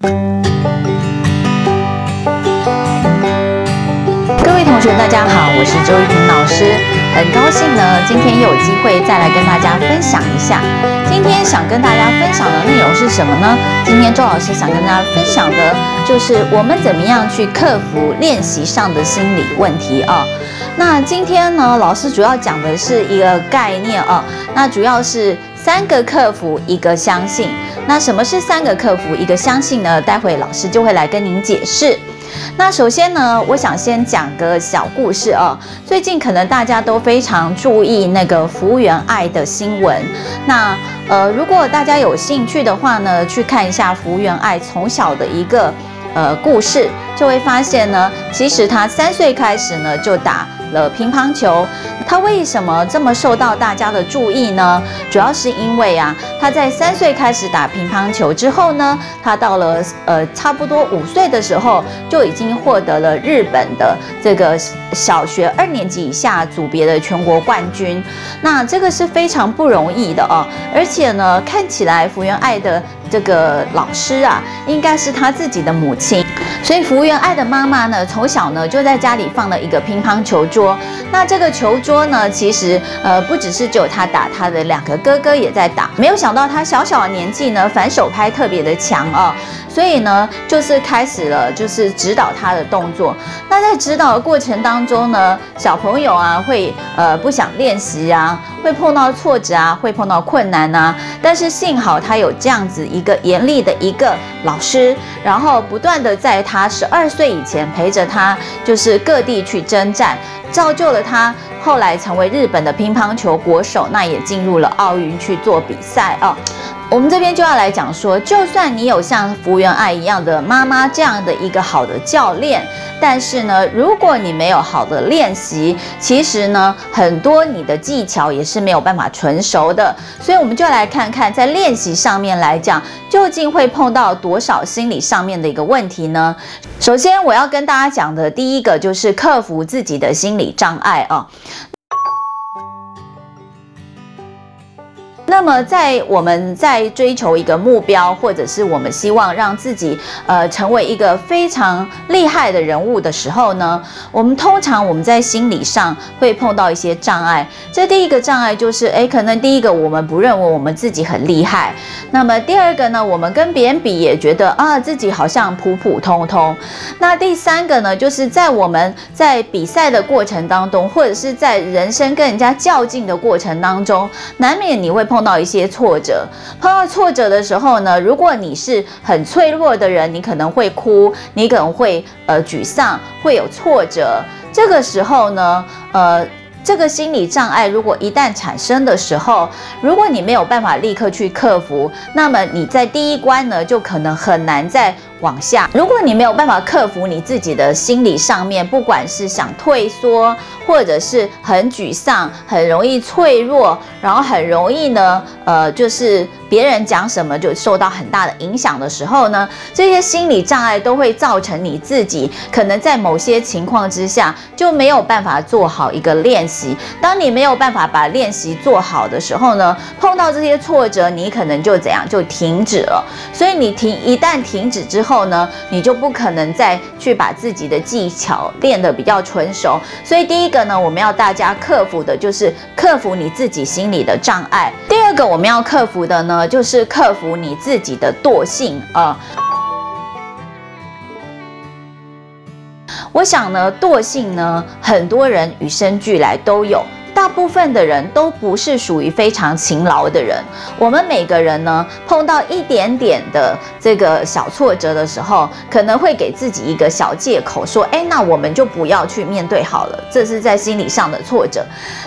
各位同学，大家好，我是周玉平老师，很高兴呢，今天又有机会再来跟大家分享一下。今天想跟大家分享的内容是什么呢？今天周老师想跟大家分享的就是我们怎么样去克服练习上的心理问题啊。那今天呢，老师主要讲的是一个概念啊，那主要是三个克服，一个相信。那什么是三个克服，一个相信呢？待会老师就会来跟您解释。那首先呢，我想先讲个小故事啊。最近可能大家都非常注意那个福原爱的新闻。那呃，如果大家有兴趣的话呢，去看一下福原爱从小的一个呃故事，就会发现呢，其实她三岁开始呢就打了乒乓球。他为什么这么受到大家的注意呢？主要是因为啊，他在三岁开始打乒乓球之后呢，他到了呃差不多五岁的时候，就已经获得了日本的这个小学二年级以下组别的全国冠军。那这个是非常不容易的哦，而且呢，看起来福原爱的这个老师啊，应该是他自己的母亲。所以福原爱的妈妈呢，从小呢就在家里放了一个乒乓球桌。那这个球桌呢，其实呃不只是只有他打，他的两个哥哥也在打。没有想到他小小的年纪呢，反手拍特别的强哦。所以呢，就是开始了就是指导他的动作。那在指导的过程当中呢，小朋友啊会呃不想练习啊，会碰到挫折啊，会碰到困难啊。但是幸好他有这样子一一个严厉的一个老师，然后不断的在他十二岁以前陪着他，就是各地去征战，造就了他后来成为日本的乒乓球国手，那也进入了奥运去做比赛啊。我们这边就要来讲说，就算你有像福原爱一样的妈妈这样的一个好的教练，但是呢，如果你没有好的练习，其实呢，很多你的技巧也是没有办法纯熟的。所以，我们就来看看在练习上面来讲，究竟会碰到多少心理上面的一个问题呢？首先，我要跟大家讲的第一个就是克服自己的心理障碍啊。那么，在我们在追求一个目标，或者是我们希望让自己呃成为一个非常厉害的人物的时候呢，我们通常我们在心理上会碰到一些障碍。这第一个障碍就是，诶，可能第一个我们不认为我们自己很厉害。那么第二个呢，我们跟别人比也觉得啊自己好像普普通通。那第三个呢，就是在我们在比赛的过程当中，或者是在人生跟人家较劲的过程当中，难免你会碰。碰到一些挫折，碰到挫折的时候呢，如果你是很脆弱的人，你可能会哭，你可能会呃沮丧，会有挫折。这个时候呢，呃，这个心理障碍如果一旦产生的时候，如果你没有办法立刻去克服，那么你在第一关呢，就可能很难在往下。如果你没有办法克服你自己的心理上面，不管是想退缩，或者是很沮丧，很容易脆弱，然后很容易呢，呃，就是别人讲什么就受到很大的影响的时候呢，这些心理障碍都会造成你自己可能在某些情况之下就没有办法做好一个练习。当你没有办法把练习做好的时候呢，碰到这些挫折，你可能就怎样就停止了。所以你停，一旦停止之后，后呢，你就不可能再去把自己的技巧练得比较纯熟。所以第一个呢，我们要大家克服的就是克服你自己心里的障碍。第二个我们要克服的呢，就是克服你自己的惰性啊。我想呢，惰性呢，很多人与生俱来都有。部分的人都不是属于非常勤劳的人。我们每个人呢，碰到一点点的这个小挫折的时候，可能会给自己一个小借口，说：“哎，那我们就不要去面对好了。”这是在心理上的挫折。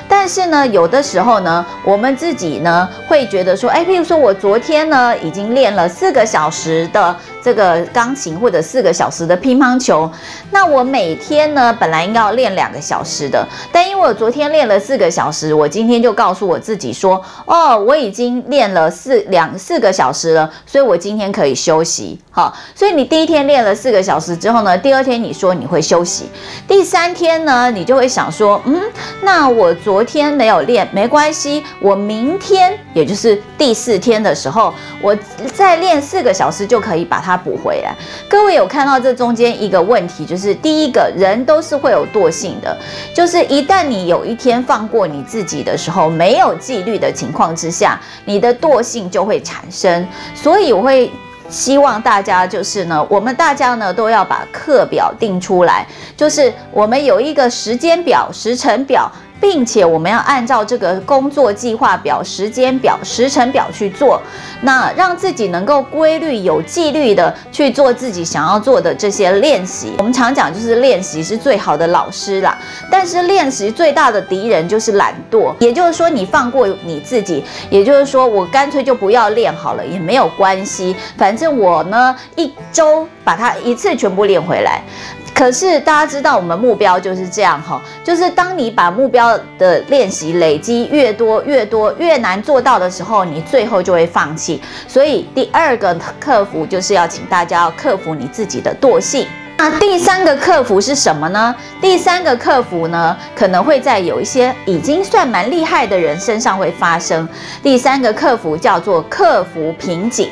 但是呢，有的时候呢，我们自己呢会觉得说：“哎，譬如说我昨天呢已经练了四个小时的这个钢琴，或者四个小时的乒乓球，那我每天呢本来应该要练两个小时的，但因为我昨天练了四个。”小时，我今天就告诉我自己说，哦，我已经练了四两四个小时了，所以我今天可以休息。好，所以你第一天练了四个小时之后呢，第二天你说你会休息，第三天呢，你就会想说，嗯，那我昨天没有练，没关系，我明天也就是第四天的时候，我再练四个小时就可以把它补回来。各位有看到这中间一个问题，就是第一个人都是会有惰性的，就是一旦你有一天放过你自己的时候，没有纪律的情况之下，你的惰性就会产生，所以我会。希望大家就是呢，我们大家呢都要把课表定出来，就是我们有一个时间表、时辰表。并且我们要按照这个工作计划表、时间表、时程表去做，那让自己能够规律、有纪律的去做自己想要做的这些练习。我们常讲，就是练习是最好的老师啦。但是练习最大的敌人就是懒惰，也就是说，你放过你自己，也就是说，我干脆就不要练好了，也没有关系，反正我呢一周把它一次全部练回来。可是大家知道，我们目标就是这样哈，就是当你把目标的练习累积越多越多越难做到的时候，你最后就会放弃。所以第二个克服就是要请大家要克服你自己的惰性。那第三个克服是什么呢？第三个克服呢，可能会在有一些已经算蛮厉害的人身上会发生。第三个克服叫做克服瓶颈。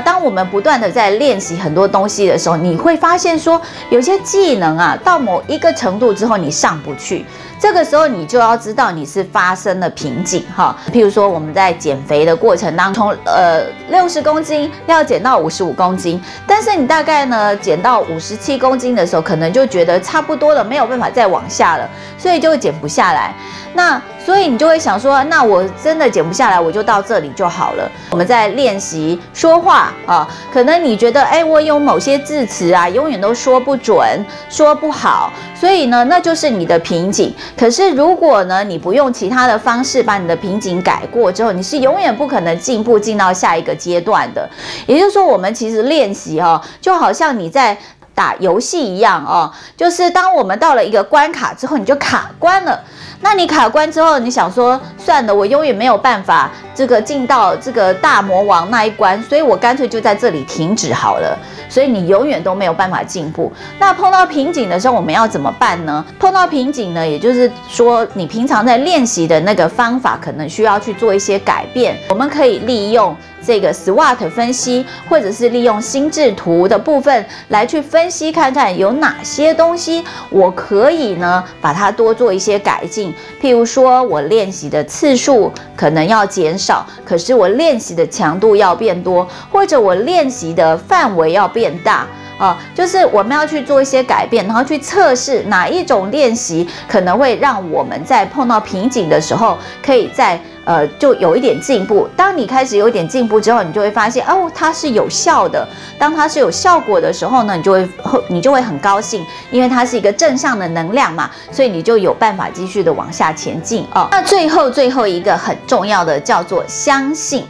当我们不断的在练习很多东西的时候，你会发现说，有些技能啊，到某一个程度之后，你上不去。这个时候你就要知道你是发生了瓶颈哈，譬如说我们在减肥的过程当中，呃，六十公斤要减到五十五公斤，但是你大概呢减到五十七公斤的时候，可能就觉得差不多了，没有办法再往下了，所以就减不下来。那所以你就会想说，那我真的减不下来，我就到这里就好了。我们在练习说话啊，可能你觉得，哎，我有某些字词啊，永远都说不准，说不好，所以呢，那就是你的瓶颈。可是，如果呢，你不用其他的方式把你的瓶颈改过之后，你是永远不可能进步进到下一个阶段的。也就是说，我们其实练习哦，就好像你在打游戏一样哦，就是当我们到了一个关卡之后，你就卡关了。那你卡关之后，你想说算了，我永远没有办法这个进到这个大魔王那一关，所以我干脆就在这里停止好了。所以你永远都没有办法进步。那碰到瓶颈的时候，我们要怎么办呢？碰到瓶颈呢，也就是说你平常在练习的那个方法，可能需要去做一些改变。我们可以利用这个 SWOT 分析，或者是利用心智图的部分来去分析，看看有哪些东西我可以呢，把它多做一些改进。譬如说，我练习的次数可能要减少，可是我练习的强度要变多，或者我练习的范围要变大啊，就是我们要去做一些改变，然后去测试哪一种练习可能会让我们在碰到瓶颈的时候，可以在。呃，就有一点进步。当你开始有一点进步之后，你就会发现，哦，它是有效的。当它是有效果的时候呢，你就会你就会很高兴，因为它是一个正向的能量嘛，所以你就有办法继续的往下前进哦。那最后最后一个很重要的叫做相信，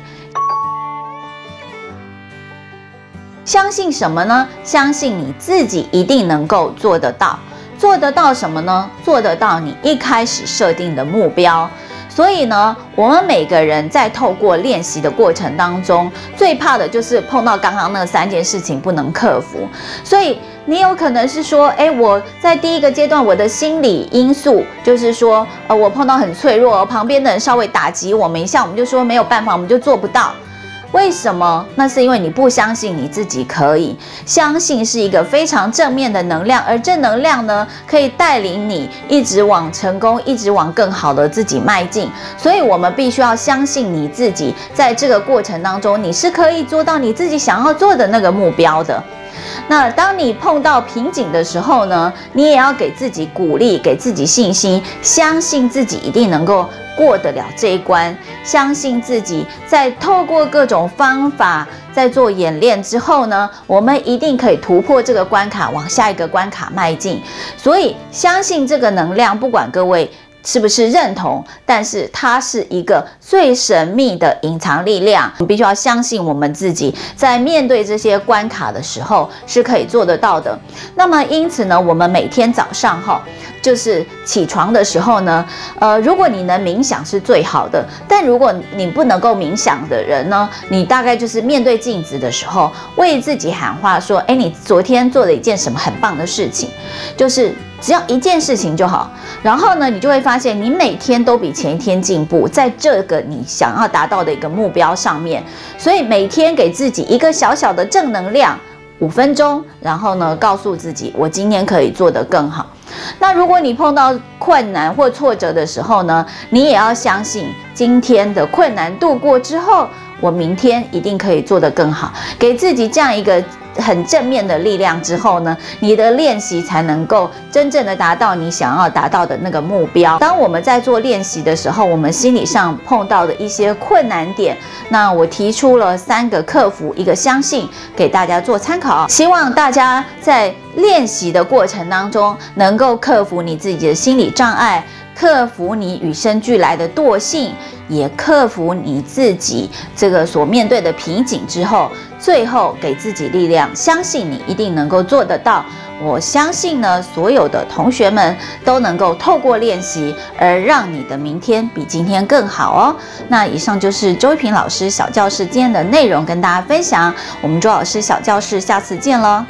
相信什么呢？相信你自己一定能够做得到。做得到什么呢？做得到你一开始设定的目标。所以呢，我们每个人在透过练习的过程当中，最怕的就是碰到刚刚那三件事情不能克服。所以你有可能是说，哎，我在第一个阶段，我的心理因素就是说，呃，我碰到很脆弱，旁边的人稍微打击我们一下，我们就说没有办法，我们就做不到。为什么？那是因为你不相信你自己可以。相信是一个非常正面的能量，而正能量呢，可以带领你一直往成功，一直往更好的自己迈进。所以，我们必须要相信你自己，在这个过程当中，你是可以做到你自己想要做的那个目标的。那当你碰到瓶颈的时候呢，你也要给自己鼓励，给自己信心，相信自己一定能够。过得了这一关，相信自己，在透过各种方法，在做演练之后呢，我们一定可以突破这个关卡，往下一个关卡迈进。所以，相信这个能量，不管各位是不是认同？但是它是一个最神秘的隐藏力量，我必须要相信我们自己，在面对这些关卡的时候是可以做得到的。那么因此呢，我们每天早上哈，就是起床的时候呢，呃，如果你能冥想是最好的。但如果你不能够冥想的人呢，你大概就是面对镜子的时候，为自己喊话说：“诶，你昨天做了一件什么很棒的事情？”就是。只要一件事情就好，然后呢，你就会发发现你每天都比前一天进步，在这个你想要达到的一个目标上面。所以每天给自己一个小小的正能量，五分钟，然后呢，告诉自己我今天可以做得更好。那如果你碰到困难或挫折的时候呢，你也要相信今天的困难度过之后，我明天一定可以做得更好，给自己这样一个。很正面的力量之后呢，你的练习才能够真正的达到你想要达到的那个目标。当我们在做练习的时候，我们心理上碰到的一些困难点，那我提出了三个克服，一个相信，给大家做参考。希望大家在练习的过程当中，能够克服你自己的心理障碍。克服你与生俱来的惰性，也克服你自己这个所面对的瓶颈之后，最后给自己力量，相信你一定能够做得到。我相信呢，所有的同学们都能够透过练习而让你的明天比今天更好哦。那以上就是周一平老师小教室今天的内容，跟大家分享。我们周老师小教室下次见喽。